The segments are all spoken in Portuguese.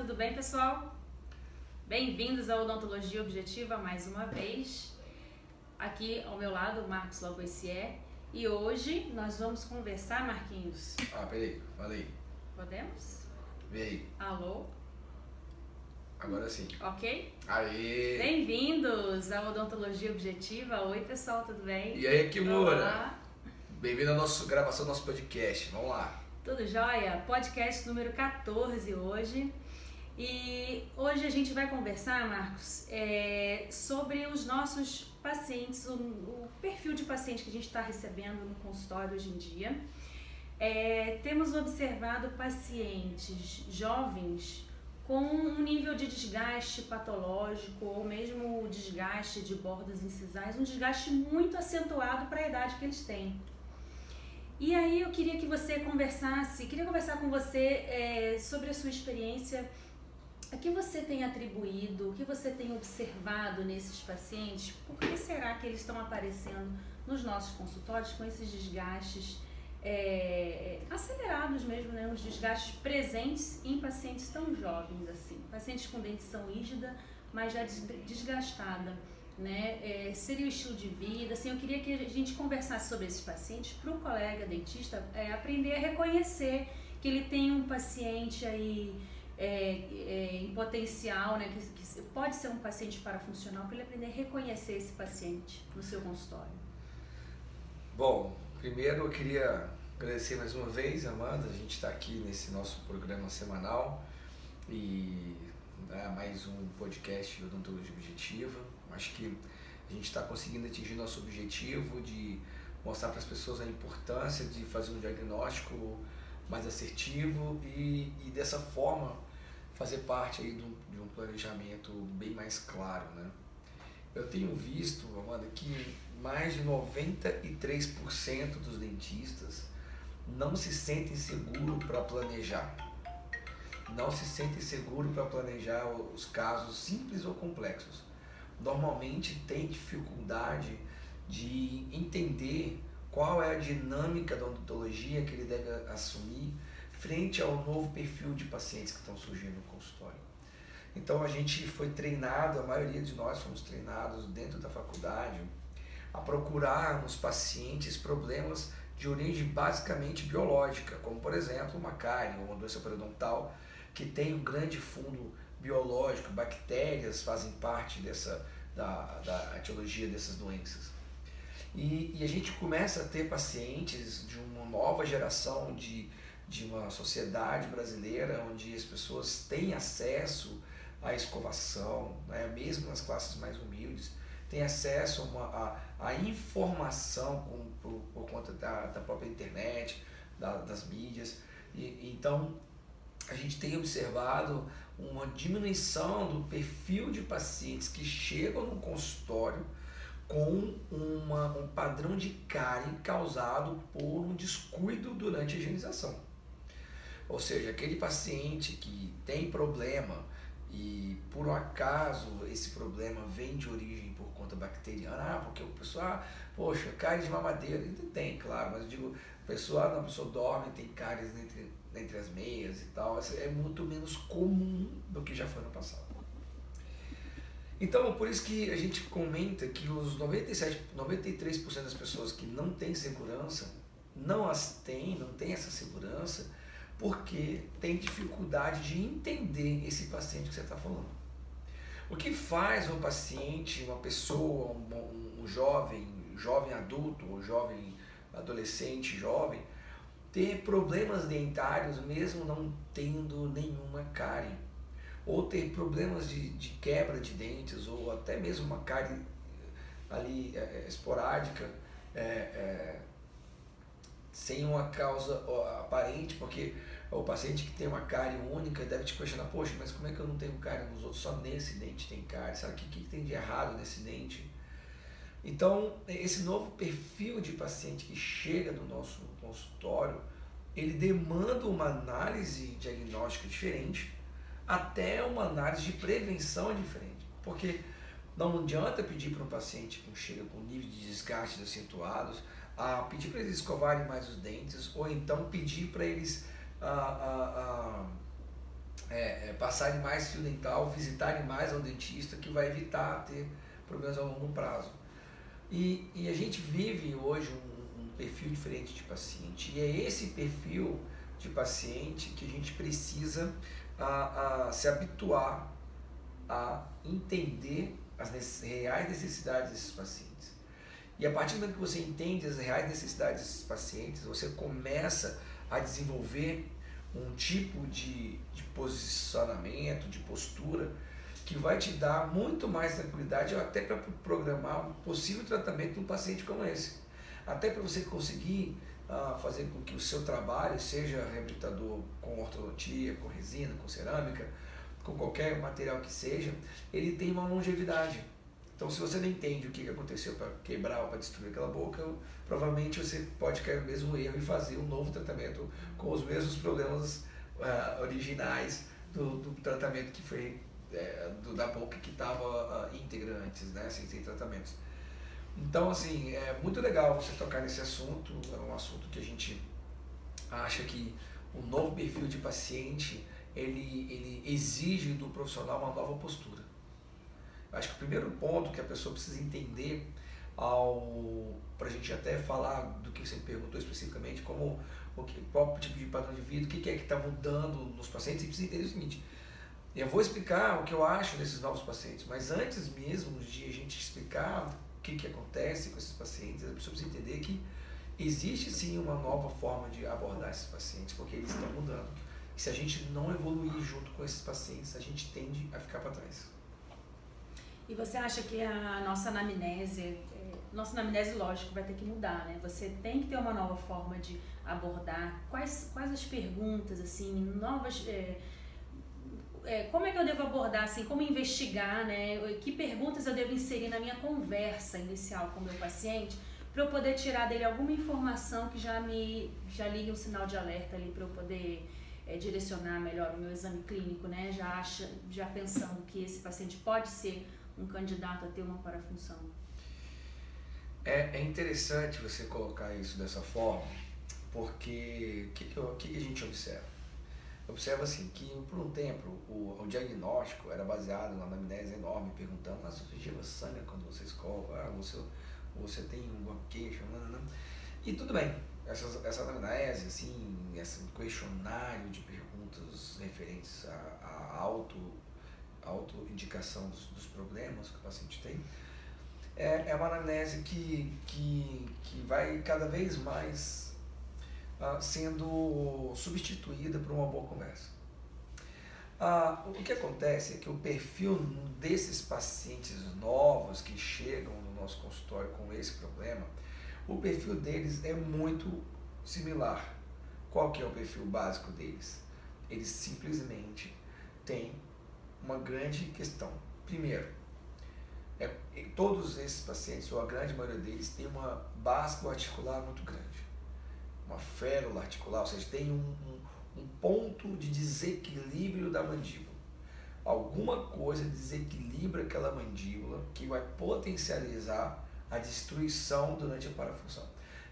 tudo bem, pessoal? Bem-vindos ao Odontologia Objetiva mais uma vez. Aqui ao meu lado, o Marcos Lavoisier. E hoje nós vamos conversar, Marquinhos. Ah, peraí, falei. Podemos? Vem aí. Alô? Agora sim. Ok? Aê! Bem-vindos ao Odontologia Objetiva. Oi, pessoal, tudo bem? E aí, Kimura? Bem-vindo à nossa gravação do nosso podcast. Vamos lá. Tudo jóia? Podcast número 14 hoje. E hoje a gente vai conversar, Marcos, é, sobre os nossos pacientes, o, o, perfil de paciente que a gente está recebendo no consultório hoje em dia. É, temos observado pacientes jovens com um nível de desgaste patológico ou mesmo desgaste de bordas incisais, um desgaste muito acentuado para a idade que eles têm. E aí eu queria que você conversasse, queria conversar com você é, sobre a sua experiência, o que você tem atribuído, o que você tem observado nesses pacientes, por que será que eles estão aparecendo nos nossos consultórios com esses desgastes é, acelerados mesmo, né? os desgastes presentes em pacientes tão jovens assim, pacientes com dentição rígida, mas já desgastada né? É, seria o estilo de vida. Assim, eu queria que a gente conversasse sobre esses pacientes para o colega dentista é, aprender a reconhecer que ele tem um paciente aí é, é, em potencial, né? Que, que, pode ser um paciente parafuncional, para ele aprender a reconhecer esse paciente no seu consultório. Bom, primeiro eu queria agradecer mais uma vez, Amanda. A gente está aqui nesse nosso programa semanal e né, mais um podcast Odontologia Objetiva Acho que a gente está conseguindo atingir nosso objetivo de mostrar para as pessoas a importância de fazer um diagnóstico mais assertivo e, e dessa forma fazer parte aí de um, planejamento bem mais claro, né? Eu tenho visto, Amanda, que mais de 93% dos dentistas não se sentem seguros para planejar. Não se sentem seguros para planejar os casos simples ou complexos normalmente tem dificuldade de entender qual é a dinâmica da odontologia que ele deve assumir frente ao novo perfil de pacientes que estão surgindo no consultório. Então a gente foi treinado, a maioria de nós fomos treinados dentro da faculdade a procurar nos pacientes problemas de origem basicamente biológica, como por exemplo uma cárie ou uma doença periodontal que tem um grande fundo biológico, bactérias fazem parte dessa, da, da etiologia dessas doenças. E, e, a gente começa a ter pacientes de uma nova geração de, de uma sociedade brasileira onde as pessoas têm acesso à escovação, né, mesmo nas classes mais humildes, têm acesso a, uma, a, a informação com, por, por conta da, da própria internet, da, das mídias. E, então, a gente tem observado uma diminuição do perfil de pacientes que chegam no consultório com uma, um padrão de cárie causado por um descuido durante a higienização. Ou seja, aquele paciente que tem problema e por um acaso esse problema vem de origem por conta bacteriana, ah, porque o pessoal, ah, poxa, cárie de mamadeira, tem, claro, mas eu digo, a pessoa, ah, não, a pessoa dorme, tem cáries entre entre as meias e tal, é muito menos comum do que já foi no passado. Então, por isso que a gente comenta que os 97, 93% das pessoas que não têm segurança, não as têm, não têm essa segurança, porque tem dificuldade de entender esse paciente que você está falando. O que faz um paciente, uma pessoa, um, um jovem, jovem adulto, ou jovem adolescente, jovem, ter problemas dentários mesmo não tendo nenhuma cárie, ou ter problemas de, de quebra de dentes, ou até mesmo uma cárie ali é, esporádica, é, sem uma causa aparente, porque o paciente que tem uma cárie única deve te questionar, poxa, mas como é que eu não tenho cárie nos outros? Só nesse dente tem cárie, sabe? O que, que tem de errado nesse dente? Então, esse novo perfil de paciente que chega no nosso consultório, ele demanda uma análise diagnóstica diferente, até uma análise de prevenção diferente. Porque não adianta pedir para um paciente que chega com nível de desgaste acentuados, a pedir para eles escovarem mais os dentes, ou então pedir para eles a, a, a, é, é, passarem mais fio dental, visitarem mais ao dentista, que vai evitar ter problemas a longo prazo. E, e a gente vive hoje um, um perfil diferente de paciente, e é esse perfil de paciente que a gente precisa a, a se habituar a entender as reais necessidades desses pacientes. E a partir do momento que você entende as reais necessidades desses pacientes, você começa a desenvolver um tipo de, de posicionamento, de postura, que vai te dar muito mais tranquilidade até para programar um possível tratamento de um paciente como esse. Até para você conseguir uh, fazer com que o seu trabalho seja reabilitador com ortodontia, com resina, com cerâmica, com qualquer material que seja, ele tem uma longevidade. Então, se você não entende o que aconteceu para quebrar ou para destruir aquela boca, provavelmente você pode cair no mesmo erro e fazer um novo tratamento com os mesmos problemas uh, originais do, do, tratamento que foi é, do, da boca que estava uh, íntegra antes, né, sem, sem tratamentos. Então, assim, é muito legal você tocar nesse assunto, é um assunto que a gente acha que o novo perfil de paciente, ele, ele exige do profissional uma nova postura. Acho que o primeiro ponto que a pessoa precisa entender ao para a gente até falar do que você perguntou especificamente, como o que, qual tipo de padrão de vida, o que, é que está mudando nos pacientes, e precisa entender o seguinte. Eu vou explicar o que eu acho desses novos pacientes, mas antes mesmo de a gente explicar o que, que acontece com esses pacientes, a pessoa precisa entender que existe sim uma nova forma de abordar esses pacientes, porque eles estão mudando. E se a gente não evoluir junto com esses pacientes, a gente tende a ficar para trás. E você acha que a nossa anamnese, é, nossa anamnese, lógico, vai ter que mudar, né? Você tem que ter uma nova forma de abordar. Quais, quais as perguntas, assim, novas. É, é, como é que eu devo abordar, assim, como investigar, né? Que perguntas eu devo inserir na minha conversa inicial com o meu paciente para eu poder tirar dele alguma informação que já me já ligue um sinal de alerta ali para eu poder é, direcionar melhor o meu exame clínico, né? Já acha, já pensando que esse paciente pode ser um candidato a ter uma parafunção. É, é interessante você colocar isso dessa forma, porque o que, que, a gente observa? Observa assim, que por um tempo o, o diagnóstico era baseado na anamnese enorme, perguntando, ah, sua gengiva sangra quando você escova, ah, você, você tem uma queixa, não, não, não. E tudo bem, essa, essa anamnese, assim, esse questionário de perguntas referentes a, a auto autoindicação dos, dos problemas que o paciente tem, é, é uma anamnese que, que, que vai cada vez mais uh, sendo substituída por uma boa conversa. Uh, o que acontece é que o perfil desses pacientes novos que chegam no nosso consultório com esse problema, o perfil deles é muito similar. Qual que é o perfil básico deles? Eles simplesmente têm uma grande questão. Primeiro, é, todos esses pacientes, ou a grande maioria deles, tem uma báscula articular muito grande, uma férula articular, ou seja, tem um, um, um ponto de desequilíbrio da mandíbula. Alguma coisa desequilibra aquela mandíbula que vai potencializar a destruição durante a parafunção.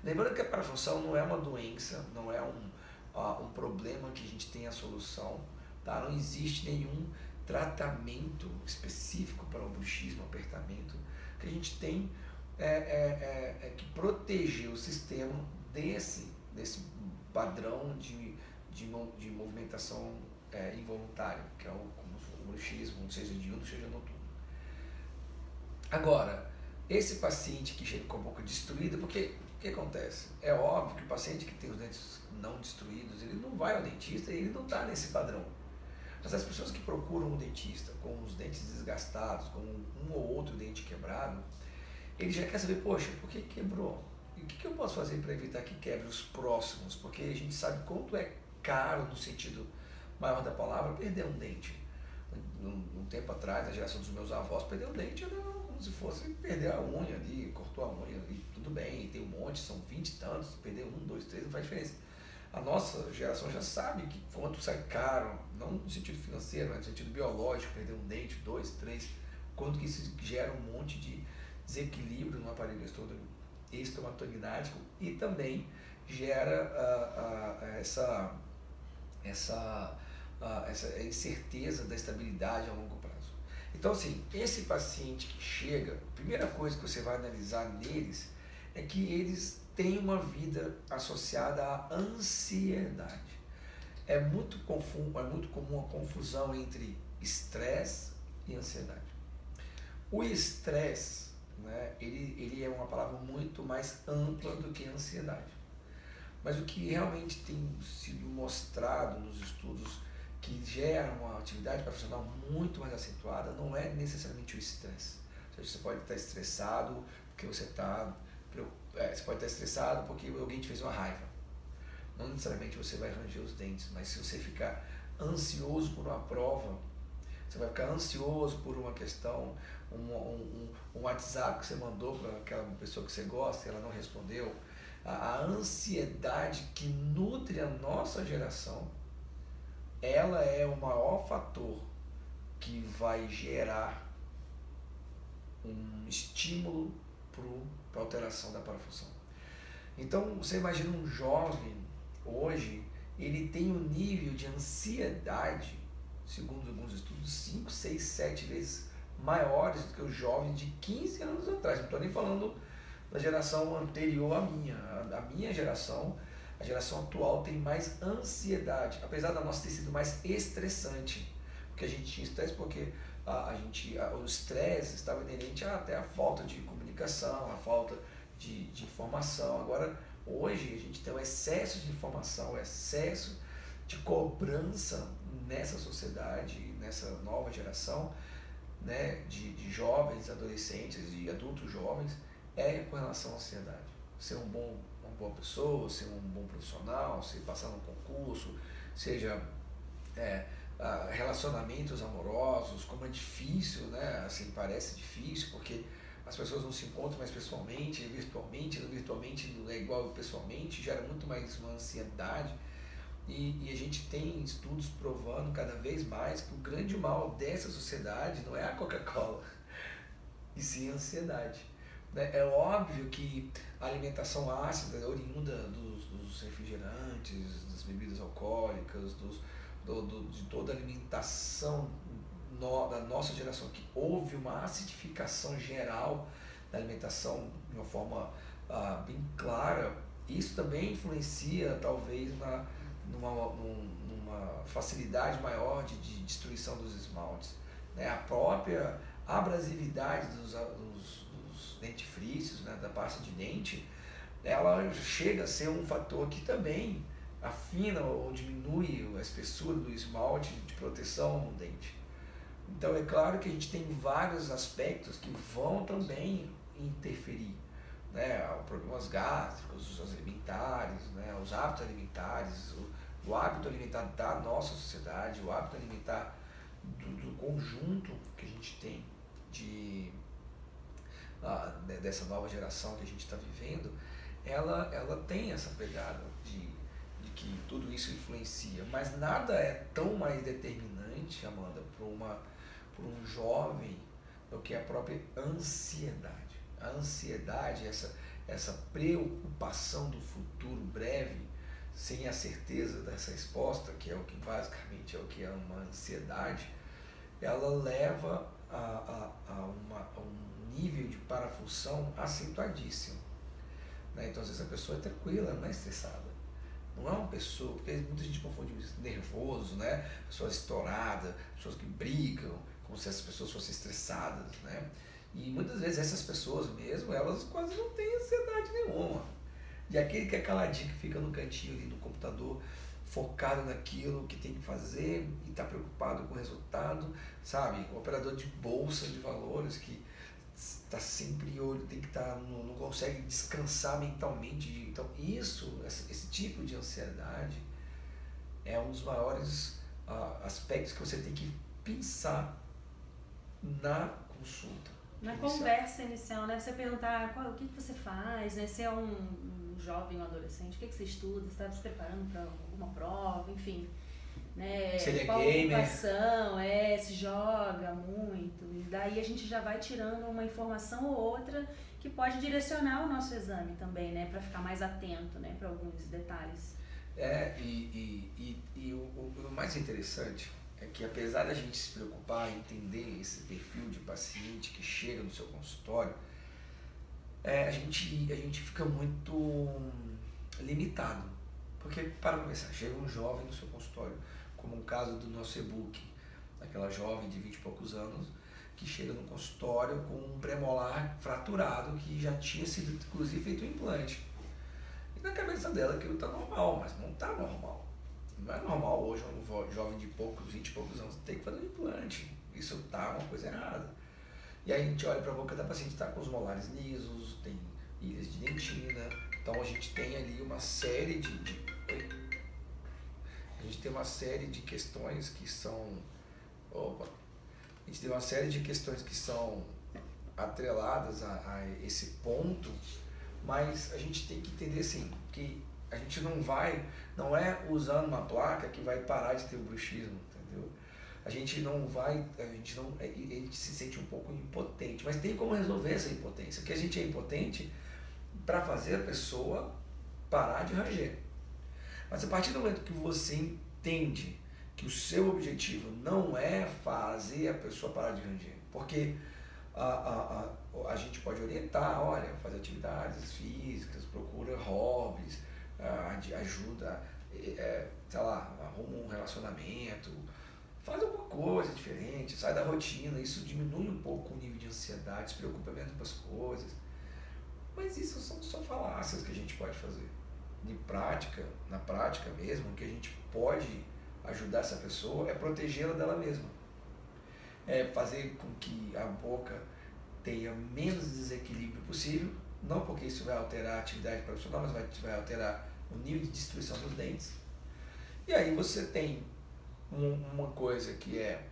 Lembrando que a parafunção não é uma doença, não é um, uh, um problema que a gente tem a solução, tá? não existe nenhum tratamento específico para o bruxismo, apertamento, que a gente tem é, é, é, é, que proteger o sistema desse, desse padrão de, de, de movimentação é, involuntária, que é o, o bruxismo, seja diurno, seja noturno. Agora, esse paciente que chega com a boca destruída, porque o que acontece? É óbvio que o paciente que tem os dentes não destruídos, ele não vai ao dentista e ele não está nesse padrão. Mas as pessoas que procuram um dentista com os dentes desgastados, com um ou outro dente quebrado, ele já quer saber, poxa, por que quebrou? E o que, eu posso fazer para evitar que quebre os próximos? Porque a gente sabe quanto é caro, no sentido maior da palavra, perder um dente. Um, um tempo atrás, a geração dos meus avós, perder um dente era como se fosse perder a unha ali, cortou a unha e tudo bem, tem um monte, são 20 e tantos, perder um, dois, três, não faz diferença a nossa geração já sabe que quanto sai caro, não no sentido financeiro, mas no sentido biológico, perder um dente, dois, três, quanto que isso gera um monte de desequilíbrio no aparelho estomatognático e também gera uh, uh, essa, essa uh, essa incerteza da estabilidade a longo prazo. Então, assim, esse paciente que chega, a primeira coisa que você vai analisar neles é que eles têm uma vida associada à ansiedade. É muito, confuso, é muito comum a confusão entre estresse e ansiedade. O estresse, né, ele, ele é uma palavra muito mais ampla do que ansiedade. Mas o que realmente tem sido mostrado nos estudos que gera uma atividade profissional muito mais acentuada não é necessariamente o estresse. Ou seja, você pode estar estressado porque você está. É, você pode estar estressado porque alguém te fez uma raiva. Não necessariamente você vai ranger os dentes, mas se você ficar ansioso por uma prova, você vai ficar ansioso por uma questão, um, um, um WhatsApp que você mandou para aquela pessoa que você gosta e ela não respondeu. A, a ansiedade que nutre a nossa geração ela é o maior fator que vai gerar um estímulo para a alteração da parafusão. Então, você imagina um jovem hoje, ele tem um nível de ansiedade, segundo alguns estudos, 5, 6, 7 vezes maiores do que os jovens de 15 anos atrás. Não estou nem falando da geração anterior à minha. A minha geração a geração atual tem mais ansiedade, apesar da nossa ter sido mais estressante, porque a gente tinha estresse porque a, a gente, a, o estresse estava inerente até a falta de comunicação, a falta de, de informação. Agora, hoje, a gente tem um excesso de informação, um excesso de cobrança nessa sociedade, nessa nova geração, né, de, de jovens, adolescentes e adultos jovens, é com relação à ansiedade. Ser um bom boa pessoa, ser um bom profissional, se passar no concurso, seja é, relacionamentos amorosos, como é difícil, né? Assim, parece difícil, porque as pessoas não se encontram mais pessoalmente, virtualmente, virtualmente não é igual pessoalmente, gera muito mais uma ansiedade. E, e, a gente tem estudos provando cada vez mais que o grande mal dessa sociedade não é a Coca-Cola, e sim a ansiedade. Né? É óbvio que a alimentação ácida, oriunda dos, dos refrigerantes, das bebidas alcoólicas, dos, do, do, de toda a alimentação no, da nossa geração, que houve uma acidificação geral da alimentação de uma forma ah, bem clara, isso também influencia talvez na, numa, numa facilidade maior de, de destruição dos esmaltes. Né? A própria abrasividade dos, dos dentifrícios, né, da pasta de dente, ela chega a ser um fator que também afina ou diminui a espessura do esmalte de proteção no dente. Então é claro que a gente tem vários aspectos que vão também interferir. Né? Problemas gástricos, os alimentares, né? os hábitos alimentares, o, o hábito alimentar da nossa sociedade, o hábito alimentar do, do conjunto que a gente tem de dessa nova geração que a gente está vivendo, ela, ela tem essa pegada de, de que tudo isso influencia. Mas nada é tão mais determinante, Amanda, para uma para um jovem do que a própria ansiedade. A ansiedade, essa, essa preocupação do futuro breve, sem a certeza dessa resposta, que é o que basicamente é o que é uma ansiedade, ela leva a, a, a, uma, a um nível de parafunção acentuadíssimo. Né? Então, às vezes, a pessoa é tranquila, não é estressada. Não é uma pessoa, porque muita gente confunde nervoso, né? pessoas estouradas, pessoas que brigam, como se essas pessoas fossem estressadas. Né? E muitas vezes essas pessoas mesmo, elas quase não têm ansiedade nenhuma. E aquele que é caladinho, que fica no cantinho ali do computador, focado naquilo que tem que fazer e está preocupado com o resultado, sabe? O operador de bolsa de valores que está sempre olho, tem que estar, tá, não, não consegue descansar mentalmente. Então, isso, esse, esse tipo de ansiedade é um dos maiores uh, aspectos que você tem que pensar na consulta. Na inicial. conversa inicial, né? Você perguntar qual, o que, que você faz, né? Se é um, um jovem, um adolescente, o que, que você estuda, você está se preparando para alguma prova, enfim né? Se ele é qual gamer. ocupação, é, se joga muito. E daí a gente já vai tirando uma informação ou outra que pode direcionar o nosso exame também, né? Para ficar mais atento, né? Para alguns detalhes. É, e, e, e, e o, o, mais interessante é que apesar da gente se preocupar em entender esse perfil de paciente que chega no seu consultório, é, a, gente, a gente fica muito limitado. Porque, para começar, chega um jovem no seu consultório, como o caso do nosso e-book, daquela jovem de 20 e poucos anos, que chega no consultório com um premolar fraturado que já tinha sido, inclusive, feito um implante. E na cabeça dela aquilo está normal, mas não está normal. Não é normal hoje um jovem de poucos, 20 e poucos anos ter que fazer um implante. Isso está uma coisa errada. E aí a gente olha para a boca da paciente, está com os molares lisos, tem ilhas de dentina. Então a gente tem ali uma série de, de a gente tem uma série de questões que são. Opa, a gente tem uma série de questões que são atreladas a, a esse ponto mas a gente tem que entender assim, que a gente não vai, não é usando uma placa que vai parar de ter o bruxismo, entendeu? A gente não vai, a gente não, a gente se sente um pouco impotente, mas tem como resolver essa impotência, porque a gente é impotente para fazer a pessoa parar de ranger. Mas a partir do momento que você entende que o seu objetivo não é fazer a pessoa parar de ranger, porque a, a, a a gente pode orientar, olha, faz atividades físicas, procura hobbies, ajuda, é, sei lá, arruma um relacionamento, faz alguma coisa diferente, sai da rotina, isso diminui um pouco o nível de ansiedade, se preocupa menos com as coisas. Mas isso são só falácias que a gente pode fazer. De prática, na prática mesmo, o que a gente pode ajudar essa pessoa é protegê-la dela mesma. É fazer com que a boca tenha menos desequilíbrio possível, não porque isso vai alterar a atividade profissional, mas vai, vai alterar o nível de destruição dos dentes. E aí você tem um, uma coisa que é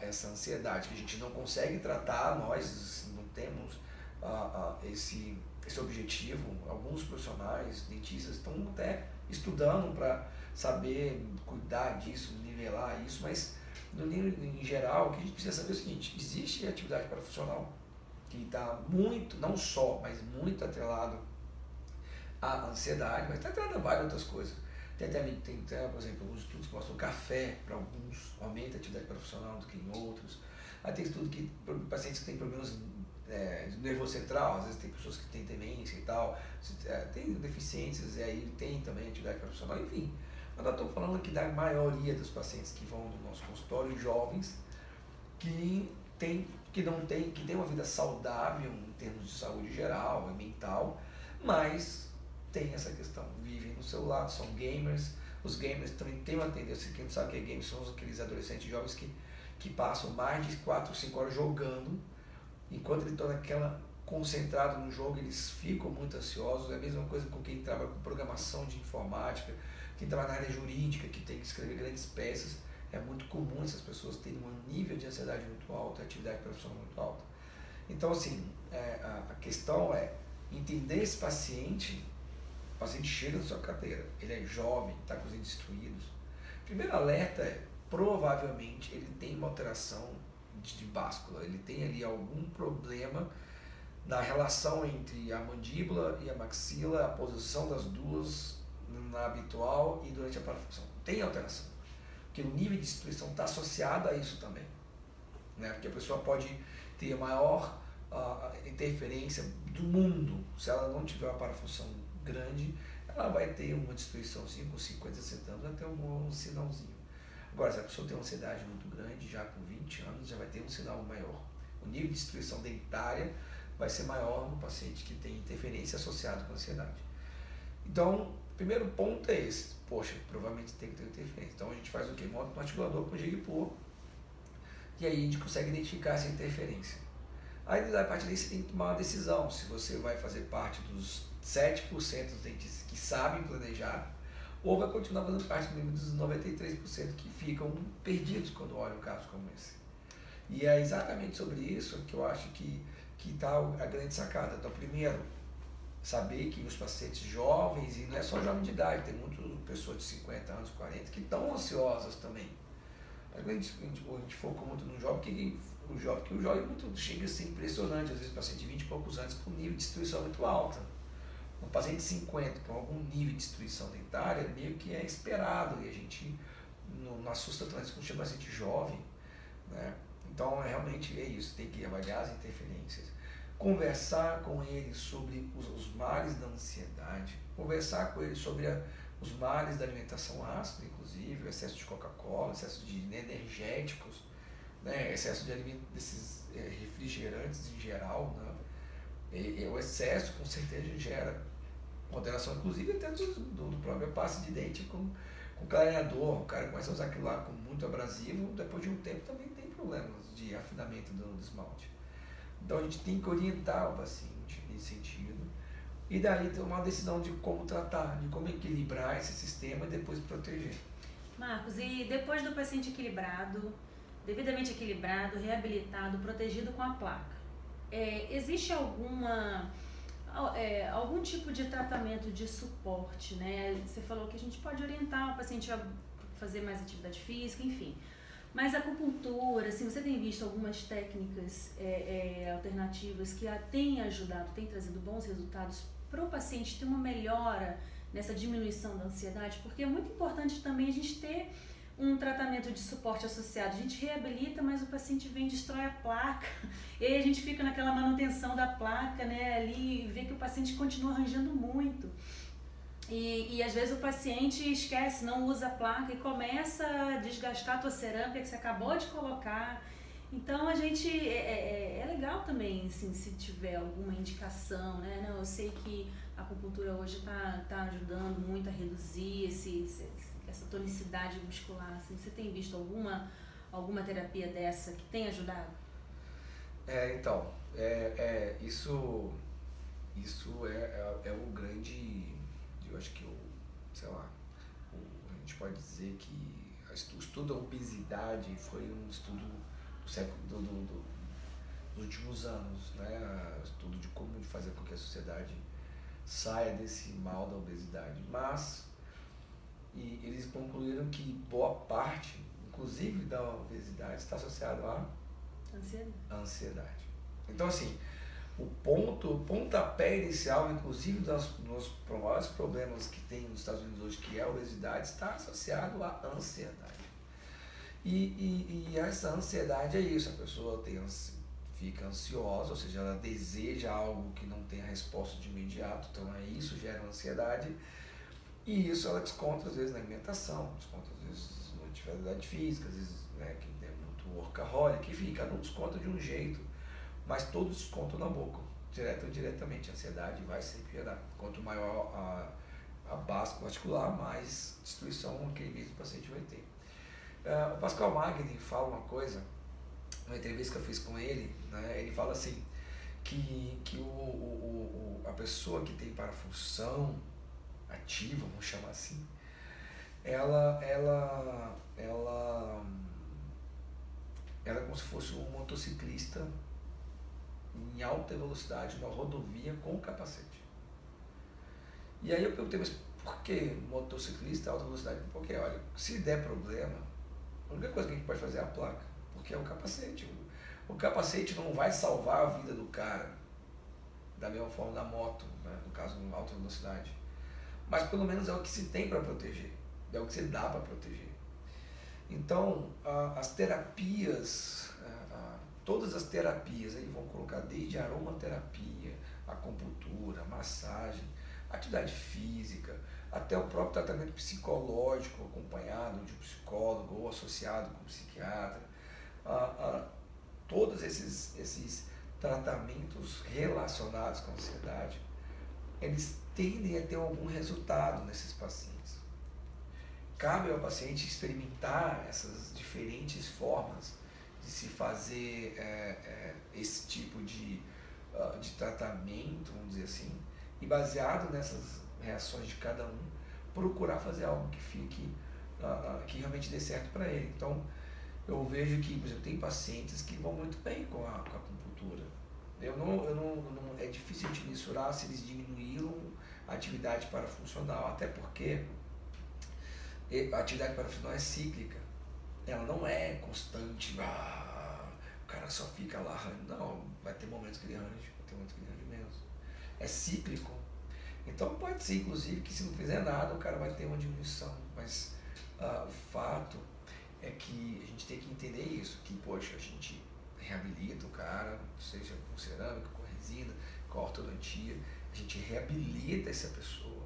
essa ansiedade que a gente não consegue tratar, nós não temos a, esse, esse objetivo. Alguns profissionais, dentistas, estão até estudando para saber cuidar disso, nivelar isso, mas no nível em geral, o que a gente precisa saber é o seguinte: existe atividade parafuncional que está muito, não só, mas muito atrelado à ansiedade, mas está a várias outras coisas. Tem até, tem, por exemplo, alguns estudos que mostram café, para alguns, aumenta a atividade profissional do que em outros. Aí tem estudo que pacientes que têm problemas é, de nervoso central, às vezes tem pessoas que têm demência e tal, é, tem deficiências e aí tem também atividade profissional, enfim. Mas eu estou falando aqui da maioria dos pacientes que vão do nosso consultório, jovens, que tem que não tem, que tem uma vida saudável em termos de saúde geral e mental, mas tem essa questão, vivem no celular, são gamers, os gamers também têm uma tendência, quem não sabe que é gamers, são aqueles adolescentes jovens que, que passam mais de 4 ou 5 horas jogando, enquanto eles estão naquela concentrado no jogo, eles ficam muito ansiosos, é a mesma coisa com quem trabalha com programação de informática, quem trabalha na área jurídica, que tem que escrever grandes peças, é muito comum essas pessoas terem um nível de ansiedade muito alto, atividade profissional muito alta. Então, assim, é, a, a, questão é entender esse paciente. Paciente chega na sua cadeira, ele é jovem, está com os destruídos. Primeiro alerta é, provavelmente, ele tem uma alteração de, de báscula, ele tem ali algum problema na relação entre a mandíbula e a maxila, a posição das duas na habitual e durante a parafunção. Tem alteração. Porque o nível de destruição está associado a isso também. Né? Porque a pessoa pode ter a maior uh, interferência do mundo. Se ela não tiver uma parafunção grande, ela vai ter uma destruição assim, com 50, 60 anos, vai ter um, sinalzinho. Agora, se a pessoa tem uma ansiedade muito grande, já com 20 anos, já vai ter um sinal maior. O nível de destruição dentária vai ser maior no paciente que tem interferência associada com ansiedade. Então, o primeiro ponto é esse poxa, provavelmente tem que ter interferência. Então a gente faz o quê? Monta um articulador com GIGPO e aí a gente consegue identificar essa interferência. Aí a partir daí você tem que tomar uma decisão se você vai fazer parte dos 7% dos dentistas que sabem planejar ou vai continuar fazendo parte dos 93% que ficam perdidos quando olham um caso como esse. E é exatamente sobre isso que eu acho que está a grande sacada. Então, primeiro, saber que os pacientes jovens, e não é só jovem de idade, tem muitas pessoas de 50 anos, 40, que estão ansiosas também. A gente, a gente, foca muito no jovem, que o jovem, que o jovem é muito, chega a ser impressionante, às vezes o paciente de 20 e poucos anos com nível de destruição muito alta. Um paciente de 50 com algum nível de destruição dentária, meio que é esperado e a gente não, não assusta tanto quando chega paciente jovem, né? Então, é realmente é isso, tem que avaliar as interferências, conversar com ele sobre os, os males da ansiedade, conversar com ele sobre a, os males da alimentação ácida, inclusive, excesso de Coca-Cola, excesso de energéticos, né, excesso de alimentos, desses é, refrigerantes em geral, né? E, e, o excesso com certeza gera moderação, inclusive até do, do próprio passe de dente com, com clareador, o cara começa a usar aquilo lá com muito abrasivo, depois de um tempo também tem problemas de afinamento do, do esmalte. Então a gente tem que orientar o paciente nesse sentido e daí tomar uma decisão de como tratar, de como equilibrar esse sistema e depois proteger. Marcos, e depois do paciente equilibrado, devidamente equilibrado, reabilitado, protegido com a placa, é, existe alguma é, algum tipo de tratamento de suporte, né? Você falou que a gente pode orientar o paciente a fazer mais atividade física, enfim. Mas acupuntura, assim, você tem visto algumas técnicas é, é, alternativas que têm ajudado, têm trazido bons resultados para o paciente ter uma melhora nessa diminuição da ansiedade, porque é muito importante também a gente ter um tratamento de suporte associado. A gente reabilita, mas o paciente vem destrói a placa. E aí a gente fica naquela manutenção da placa, né, ali, e vê que o paciente continua arranjando muito. E, e às vezes o paciente esquece, não usa a placa e começa a desgastar a tua cerâmica que você acabou de colocar. Então a gente é, é, é, legal também assim, se tiver alguma indicação, né? Não, eu sei que a acupuntura hoje está tá ajudando muito a reduzir esse, esse, essa tonicidade muscular. Assim. Você tem visto alguma, alguma terapia dessa que tem ajudado? É, então, é, é, isso, isso é, é, é o grande, eu acho que o, sei lá, o, a gente pode dizer que o estudo da obesidade foi um estudo do século do, do, do, dos últimos anos, né? Estudo de como fazer com que a sociedade saia desse mal da obesidade. Mas e eles concluíram que boa parte, inclusive da obesidade, está associado à ansiedade. ansiedade. Então assim, o ponto, o pontapé inicial, inclusive dos, dos maiores problemas que tem nos Estados Unidos hoje, que é a obesidade, está associado à ansiedade. E, e, e essa ansiedade é isso, a pessoa tem, fica ansiosa, ou seja, ela deseja algo que não tem a resposta de imediato, então é isso gera ansiedade. E isso ela desconta às vezes na alimentação, desconta às vezes na atividade física, às vezes né, que tem muito workaholic, enfim, cada um desconta de um jeito, mas todos descontam na boca, direto ou indiretamente. A ansiedade vai sempre gerar. Quanto maior a, a base particular, mais destruição aquele mesmo paciente vai ter. Uh, o Pascal Magni fala uma coisa, uma entrevista que eu fiz com ele, né, ele fala assim, que, que o, o, o, a pessoa que tem parafunção ativa, vamos chamar assim, ela, ela, ela, ela é como se fosse um motociclista em alta velocidade na rodovia com capacete. E aí eu perguntei, mas por que motociclista alta velocidade? Porque, olha, se der problema, a única coisa que a gente pode fazer é a placa, porque é o capacete. O capacete não vai salvar a vida do cara da mesma forma da moto, né? no caso, em alta velocidade. Mas pelo menos é o que se tem para proteger, é o que se dá para proteger. Então, as terapias, todas as terapias, aí vão colocar desde aromaterapia, acupuntura, massagem, atividade física, até o próprio tratamento psicológico acompanhado de um psicólogo ou associado com um psiquiatra, todos esses, esses tratamentos relacionados com a ansiedade, eles tendem a ter algum resultado nesses pacientes. Cabe ao paciente experimentar essas diferentes formas de se fazer é, é, esse tipo de, uh, de tratamento, vamos dizer assim, e baseado nessas reações de cada um, procurar fazer algo que fique, uh, que realmente dê certo para ele. Então, eu vejo que, por exemplo, tem pacientes que vão muito bem com a, com a acupuntura. Eu não, eu não, não, é difícil de mensurar se eles diminuíram atividade parafuncional, até porque a atividade parafuncional é cíclica. Ela não é constante, ah, o cara só fica lá, não, vai ter momentos que ele arranja, vai ter momentos que ele arranja menos. É cíclico. Então pode ser, inclusive, que se não fizer nada, o cara vai ter uma diminuição. Mas uh, o fato é que a gente tem que entender isso, que, poxa, a gente reabilita o cara, seja com cerâmica, com resina, com ortodontia, a gente reabilita essa pessoa.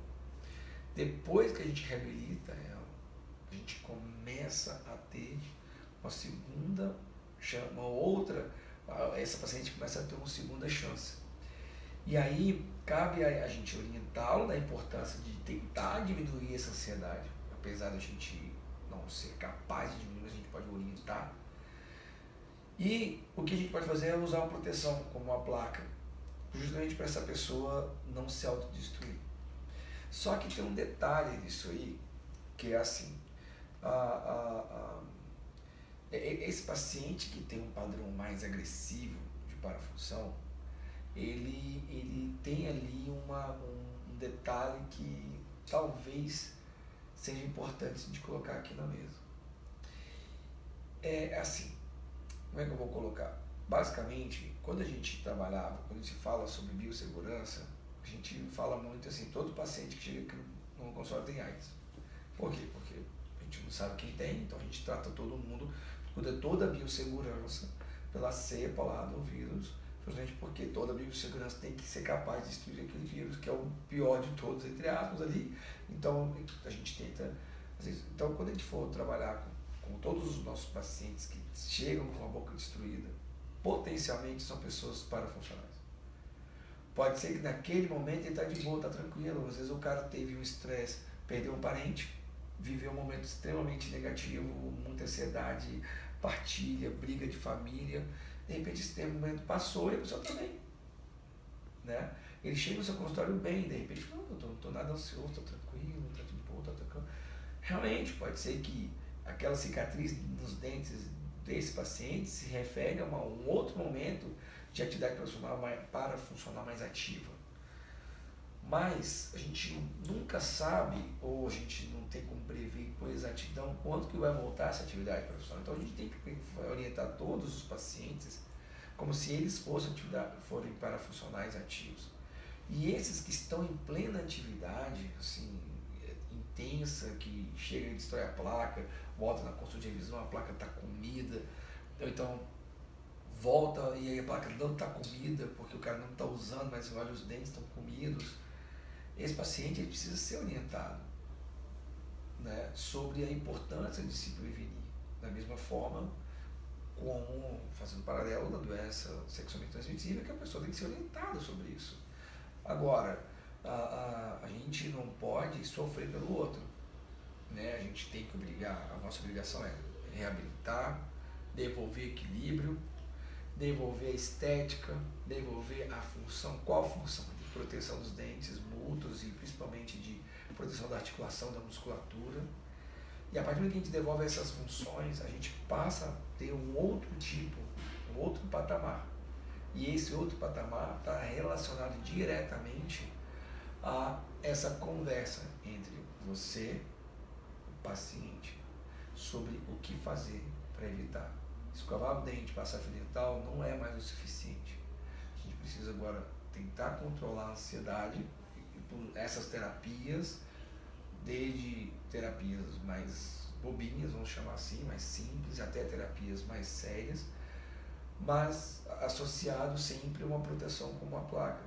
Depois que a gente reabilita ela, a gente começa a ter uma segunda, uma outra, essa paciente começa a ter uma segunda chance. E aí cabe a, gente orientá-lo da importância de tentar diminuir essa ansiedade, apesar da gente não ser capaz de diminuir, a gente pode orientar. E o que a gente pode fazer é usar uma proteção, como uma placa, justamente para essa pessoa não se autodestruir. Só que tem um detalhe disso aí, que é assim, a, a, a, esse paciente que tem um padrão mais agressivo de parafunção, ele, ele tem ali uma, um, um detalhe que talvez seja importante de colocar aqui na mesa. É assim, como é que eu vou colocar? Basicamente, quando a gente trabalhava, quando gente fala sobre biossegurança, a gente fala muito assim, todo paciente que chega aqui no consultório tem AIDS. Por quê? Porque a gente não sabe quem tem, então a gente trata todo mundo, cuida toda a biossegurança pela cepa lá do vírus, justamente porque toda a biossegurança tem que ser capaz de destruir aquele vírus, que é o pior de todos, entre aspas, ali. Então, a gente tenta. Então, quando a gente for trabalhar com, com todos os nossos pacientes que chegam com a boca destruída, potencialmente são pessoas parafuncionais. Pode ser que naquele momento ele está de boa, está tranquilo. Às vezes o cara teve um estresse, perdeu um parente, viveu um momento extremamente negativo, muita ansiedade, partilha, briga de família de repente esse momento passou e a pessoa também. Né? Ele chega no seu consultório bem, de repente, não, eu não estou nada ansioso, estou tranquilo, está de boa, está tranquilo. Realmente, pode ser que aquela cicatriz nos dentes desse paciente se refere a uma, um outro momento de atividade profissional para funcionar mais ativa. Mas a gente nunca sabe, ou a gente não tem como prever com exatidão quando que vai voltar essa atividade profissional. Então a gente tem que orientar todos os pacientes como se eles fossem forem parafuncionais ativos. E esses que estão em plena atividade, assim, intensa, que chega e destrói a placa, volta na consulta de revisão, a placa está comida, ou então volta e aí a placa não está comida porque o cara não está usando, mas olha, os dentes estão comidos esse paciente ele precisa ser orientado né, sobre a importância de se prevenir. Da mesma forma, como, fazendo paralelo da doença sexualmente transmissível, que a pessoa tem que ser orientada sobre isso. Agora, a, a, a gente não pode sofrer pelo outro. Né? A gente tem que obrigar, a nossa obrigação é reabilitar, devolver equilíbrio, devolver a estética, devolver a função. Qual função? proteção dos dentes, mútuos e principalmente de proteção da articulação, da musculatura. E a partir do momento que a gente devolve essas funções, a gente passa a ter um outro tipo, um outro patamar. E esse outro patamar está relacionado diretamente a essa conversa entre você, o paciente, sobre o que fazer para evitar. Escovar o dente, passar fio dental não é mais o suficiente. A gente precisa agora tentar controlar a ansiedade por essas terapias, desde terapias mais bobinhas, vamos chamar assim, mais simples, até terapias mais sérias, mas associado sempre a uma proteção como a placa.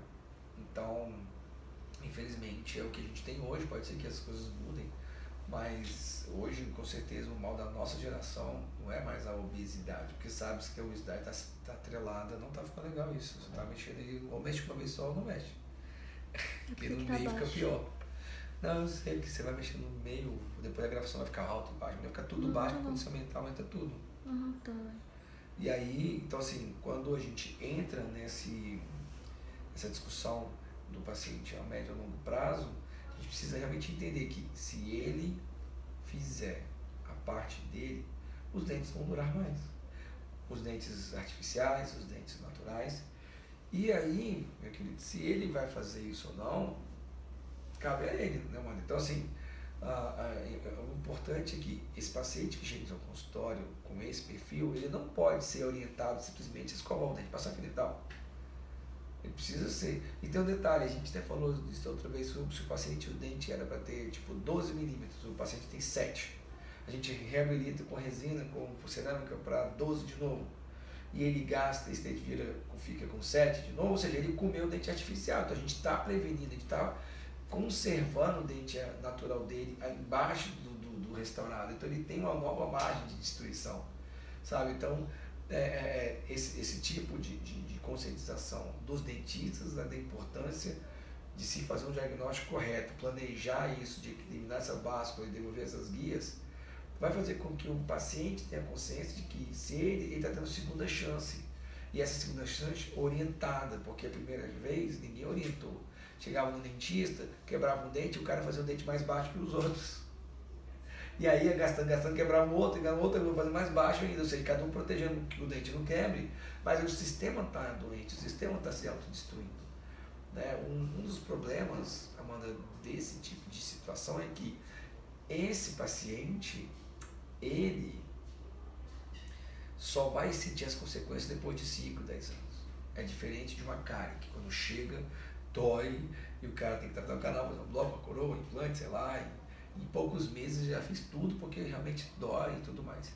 Então, infelizmente, é o que a gente tem hoje, pode ser que as coisas mudem, mas hoje, com certeza, o mal da nossa geração não é mais a obesidade, porque sabe-se que a obesidade está tá atrelada, não está ficando legal isso. Você está mexendo aí, ou mexe com uma vez só ou não mexe. Porque no meio fica pior. Não, eu sei que você vai mexer no meio, depois a gravação vai ficar alto e baixo, vai ficar tudo baixo, a condição mental aumenta tudo. Uhum, tá. E aí, então assim, quando a gente entra nesse, nessa discussão do paciente a médio e longo prazo, a gente precisa realmente entender que se ele fizer a parte dele, os dentes vão durar mais. Os dentes artificiais, os dentes naturais. E aí, meu querido, se ele vai fazer isso ou não, cabe a ele, né, mano? Então, assim, o importante é que esse paciente que chega ao consultório com esse perfil, ele não pode ser orientado simplesmente a escovar o dente, passar fio dental. Ele precisa ser. E tem um detalhe, a gente até falou isso outra vez sobre se o paciente, o dente era para ter tipo 12 milímetros, o paciente tem 7. A gente reabilita com resina, com cerâmica para 12 de novo. E ele gasta, esse dente vira, fica com 7 de novo, ou seja, ele comeu o dente artificial. Então a gente está prevenindo, a gente está conservando o dente natural dele embaixo do, do, do restaurado. Então ele tem uma nova margem de destruição, sabe? Então é, é, é, esse, esse tipo de, de, de, conscientização dos dentistas da importância de se fazer um diagnóstico correto, planejar isso, de eliminar essa báscula e devolver essas guias, vai fazer com que o paciente tenha consciência de que se ele está tendo segunda chance, e essa segunda chance orientada, porque a primeira vez ninguém orientou. Chegava no dentista, quebrava um dente, o cara fazia o dente mais baixo que os outros. E aí ia gastando, gastando, quebrava um outro, quebrava outro, vou fazer mais baixo ainda, ou seja, cada um protegendo que o dente não quebre, mas o sistema está doente, o sistema está se autodestruindo. Né? Um, um dos problemas, Amanda, desse tipo de situação é que esse paciente, ele só vai sentir as consequências depois de 5, 10 anos. É diferente de uma cárie, que quando chega, dói, e o cara tem que tratar o canal, fazer um bloco, uma coroa, implante, sei lá, e em poucos meses já fiz tudo porque realmente dói e tudo mais.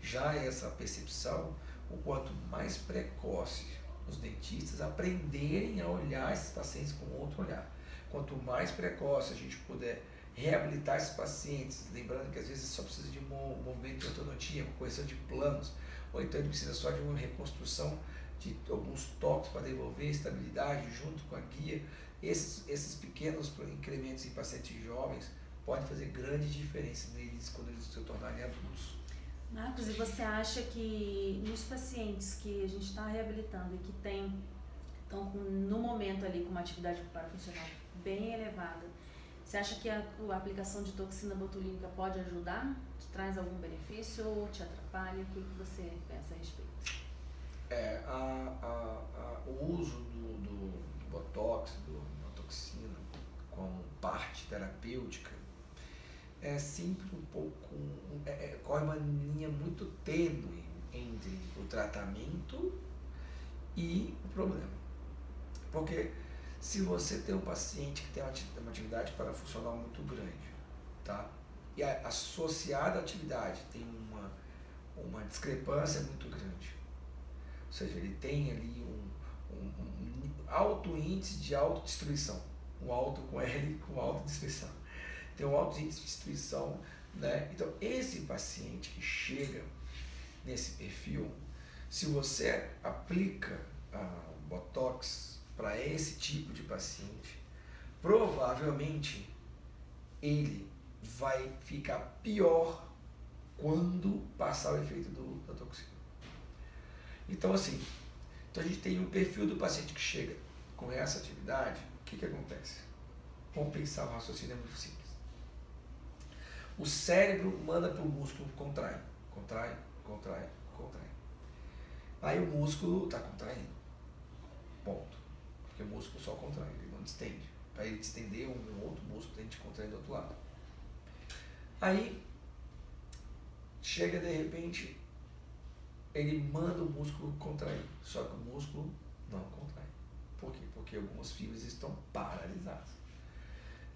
Já essa percepção, o quanto mais precoce os dentistas aprenderem a olhar esses pacientes com outro olhar. Quanto mais precoce a gente puder reabilitar esses pacientes, lembrando que às vezes só precisa de um movimento de ortodontia, uma correção de planos, ou então ele precisa só de uma reconstrução de alguns toques para devolver estabilidade junto com a guia. Esses, esses pequenos incrementos em pacientes jovens pode fazer grande diferença neles quando eles se tornarem adultos. Marcos, e você acha que nos pacientes que a gente está reabilitando e que tem, estão no momento ali com uma atividade parafuncional bem elevada, você acha que a, a aplicação de toxina botulínica pode ajudar? Te traz algum benefício ou te atrapalha? O que, que você pensa a respeito? É, a, a, a, o uso do, do, do botox, do, da toxina, como parte terapêutica, é sempre um pouco. É, é, corre uma linha muito tênue entre o tratamento e o problema. Porque se você tem um paciente que tem uma atividade parafuncional muito grande, tá? E associada à atividade tem uma, uma discrepância muito grande. Ou seja, ele tem ali um, um, um alto índice de autodestruição. Um alto com L com autodestruição tem um alto índice de destruição. Né? Então, esse paciente que chega nesse perfil, se você aplica ah, Botox para esse tipo de paciente, provavelmente ele vai ficar pior quando passar o efeito do, da toxina. Então, assim, então a gente tem um perfil do paciente que chega com essa atividade, o que, que acontece? Vamos pensar o raciocínio é muito simples. O cérebro manda para o músculo contrai, contrai, contrai, contrai. Aí o músculo está contraindo. Ponto. Porque o músculo só contrai, ele não distende. Para ele distender um outro músculo, tem que contrair do outro lado. Aí chega de repente, ele manda o músculo contrair. Só que o músculo não contrai. Por quê? Porque algumas fibras estão paralisadas.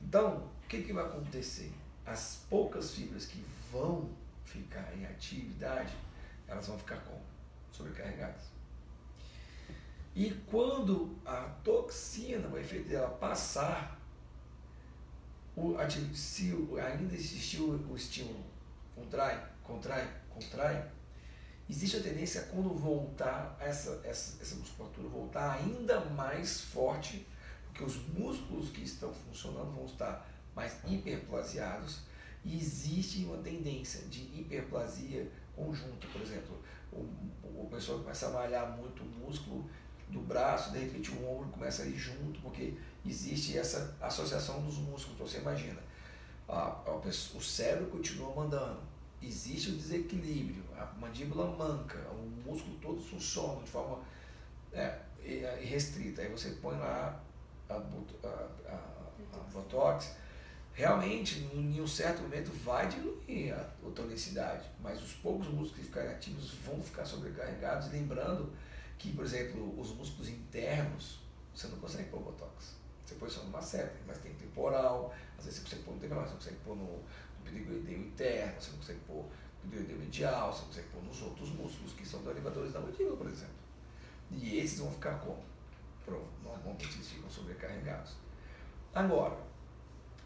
Então, o que, que vai acontecer? As poucas fibras que vão ficar em atividade, elas vão ficar como? Sobrecarregadas. E quando a toxina, o efeito dela passar, o, se ainda existir o, estímulo contrai, contrai, contrai, existe a tendência quando voltar, essa, essa, essa musculatura voltar ainda mais forte, porque os músculos que estão funcionando vão estar mais hiperplasiados e existe uma tendência de hiperplasia conjunta, por exemplo, o, o pessoa começa a malhar muito o músculo do braço, de repente o ombro começa a ir junto, porque existe essa associação dos músculos. Então você imagina, a, a, o cérebro continua mandando, existe o desequilíbrio, a mandíbula manca, o músculo todo funciona de forma é, restrita. Aí você põe lá a, a, a, a botox, realmente, em um certo momento, vai diluir a, tonicidade, mas os poucos músculos que ficarem ativos vão ficar sobrecarregados. Lembrando que, por exemplo, os músculos internos você não consegue pôr Botox. Você põe só numa seta, mas tem temporal, às vezes você consegue pôr no temporal, você consegue pôr no, no interno, você não consegue pôr no perigoideu medial, você consegue pôr nos outros músculos que são derivadores da mandíbula, por exemplo. E esses vão ficar como? Normalmente eles ficam sobrecarregados. Agora,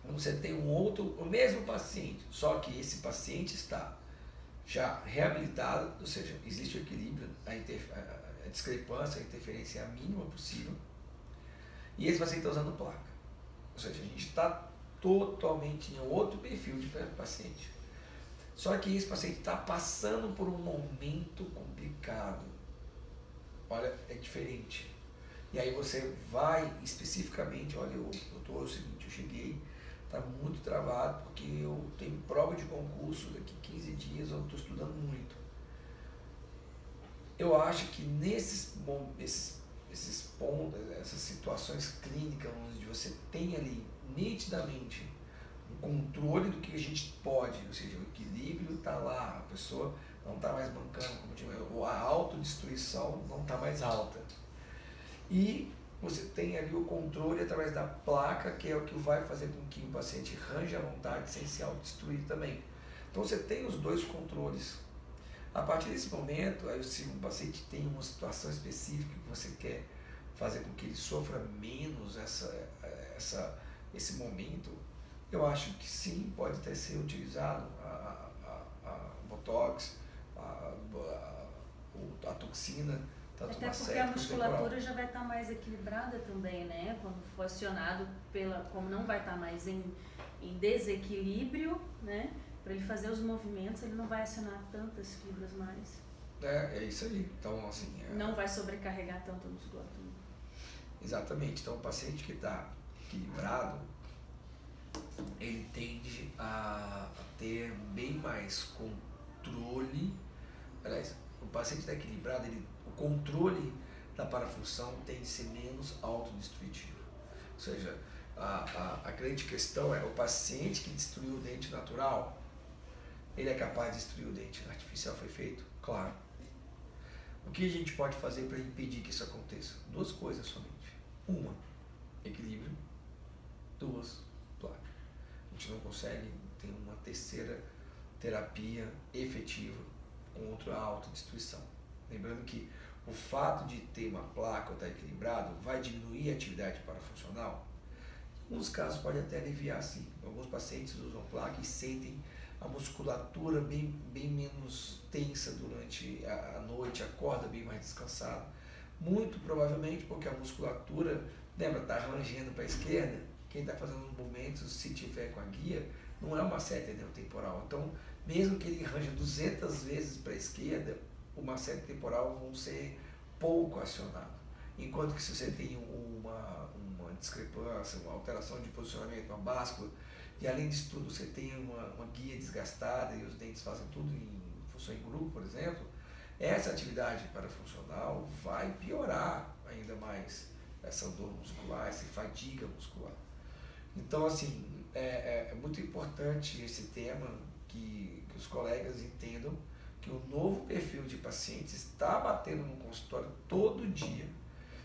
você tem um outro, o mesmo paciente, só que esse paciente está já reabilitado, ou seja, existe o equilíbrio, a, a, a discrepância, a interferência é a mínima possível, e esse paciente está usando placa. Ou seja, a gente está totalmente em outro perfil de paciente. Só que esse paciente está passando por um momento complicado. Olha, é diferente. E aí você vai especificamente, olha, eu, doutor, é o seguinte, eu cheguei, está muito travado porque eu tenho prova de concurso daqui 15 dias, eu estou estudando muito. Eu acho que nesses, esses, esses pontos, essas situações clínicas onde você tem ali nitidamente um controle do que a gente pode, ou seja, o equilíbrio está lá, a pessoa não está mais bancando, como tinha, a autodestruição não está mais alta. E você tem ali o controle através da placa, que é o que vai fazer com que o paciente range a vontade sem se autodestruir também. Então você tem os dois controles. A partir desse momento, aí, se o paciente tem uma situação específica que você quer fazer com que ele sofra menos essa, essa, esse momento, eu acho que sim, pode até ser utilizado a, a, a Botox, a, a, a toxina, Até porque a musculatura já vai estar tá mais equilibrada também, né? Quando for acionado pela. Como não vai estar tá mais em, em desequilíbrio, né? Para ele fazer os movimentos, ele não vai acionar tantas fibras mais. É, é isso aí. Então, assim. É... Não vai sobrecarregar tanto a musculatura. Exatamente. Então, o paciente que está equilibrado, ele tende a, a ter bem mais controle. Aliás, o paciente está equilibrado, ele controle da parafunção tem de ser menos autodestrutivo. Ou seja, a, a, a grande questão é o paciente que destruiu o dente natural, ele é capaz de destruir o dente artificial, foi feito? Claro. O que a gente pode fazer para impedir que isso aconteça? Duas coisas somente. Uma, equilíbrio. Duas, placa. A gente não consegue ter uma terceira terapia efetiva contra a autodestruição. Lembrando que o fato de ter uma placa ou estar equilibrado vai diminuir a atividade parafuncional? Em alguns casos pode até aliviar sim. Alguns pacientes usam placa e sentem a musculatura bem, bem menos tensa durante a, a noite, acorda bem mais descansado. Muito provavelmente porque a musculatura, lembra, está rangendo para a esquerda, quem está fazendo os movimentos, se tiver com a guia, não é uma seta temporal. Então, mesmo que ele arranje 200 vezes para a esquerda, uma série temporal vão ser pouco acionados. Enquanto que se você tem uma, uma discrepância, uma alteração de posicionamento, uma báscula, e além disso tudo você tem uma, uma guia desgastada e os dentes fazem tudo em função em grupo, por exemplo, essa atividade parafuncional vai piorar ainda mais essa dor muscular, essa fadiga muscular. Então, assim, é, é, é muito importante esse tema que, que os colegas entendam que o novo perfil de pacientes está batendo no consultório todo dia,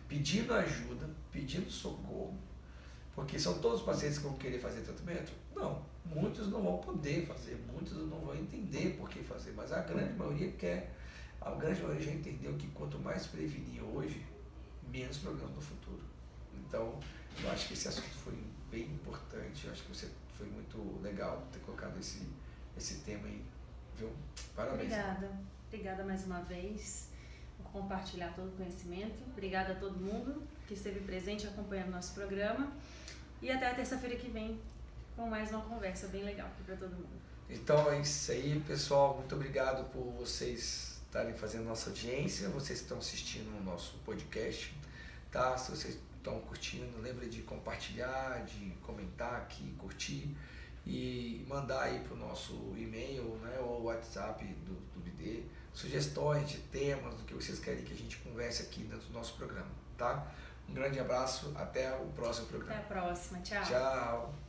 pedindo ajuda, pedindo socorro, porque são todos os pacientes que vão querer fazer tratamento? Não, muitos não vão poder fazer, muitos não vão entender por que fazer, mas a grande maioria quer. A grande maioria já entendeu que quanto mais prevenir hoje, menos problemas no futuro. Então, eu acho que esse assunto foi bem importante, eu acho que você foi muito legal ter colocado esse, esse tema aí Viu? Parabéns. Obrigada. Obrigada mais uma vez por compartilhar todo o conhecimento. Obrigada a todo mundo que esteve presente acompanhando nosso programa. E até a terça-feira que vem com mais uma conversa bem legal aqui para todo mundo. Então é isso aí, pessoal. Muito obrigado por vocês estarem fazendo nossa audiência, vocês que estão assistindo o nosso podcast. Tá? Se vocês estão curtindo, lembre de compartilhar, de comentar aqui, curtir e mandar aí para o nosso e-mail né, ou WhatsApp do, do BD sugestões de temas, do que vocês querem que a gente converse aqui dentro do nosso programa, tá? Um grande abraço, até o próximo programa. Até a próxima, tchau. Tchau.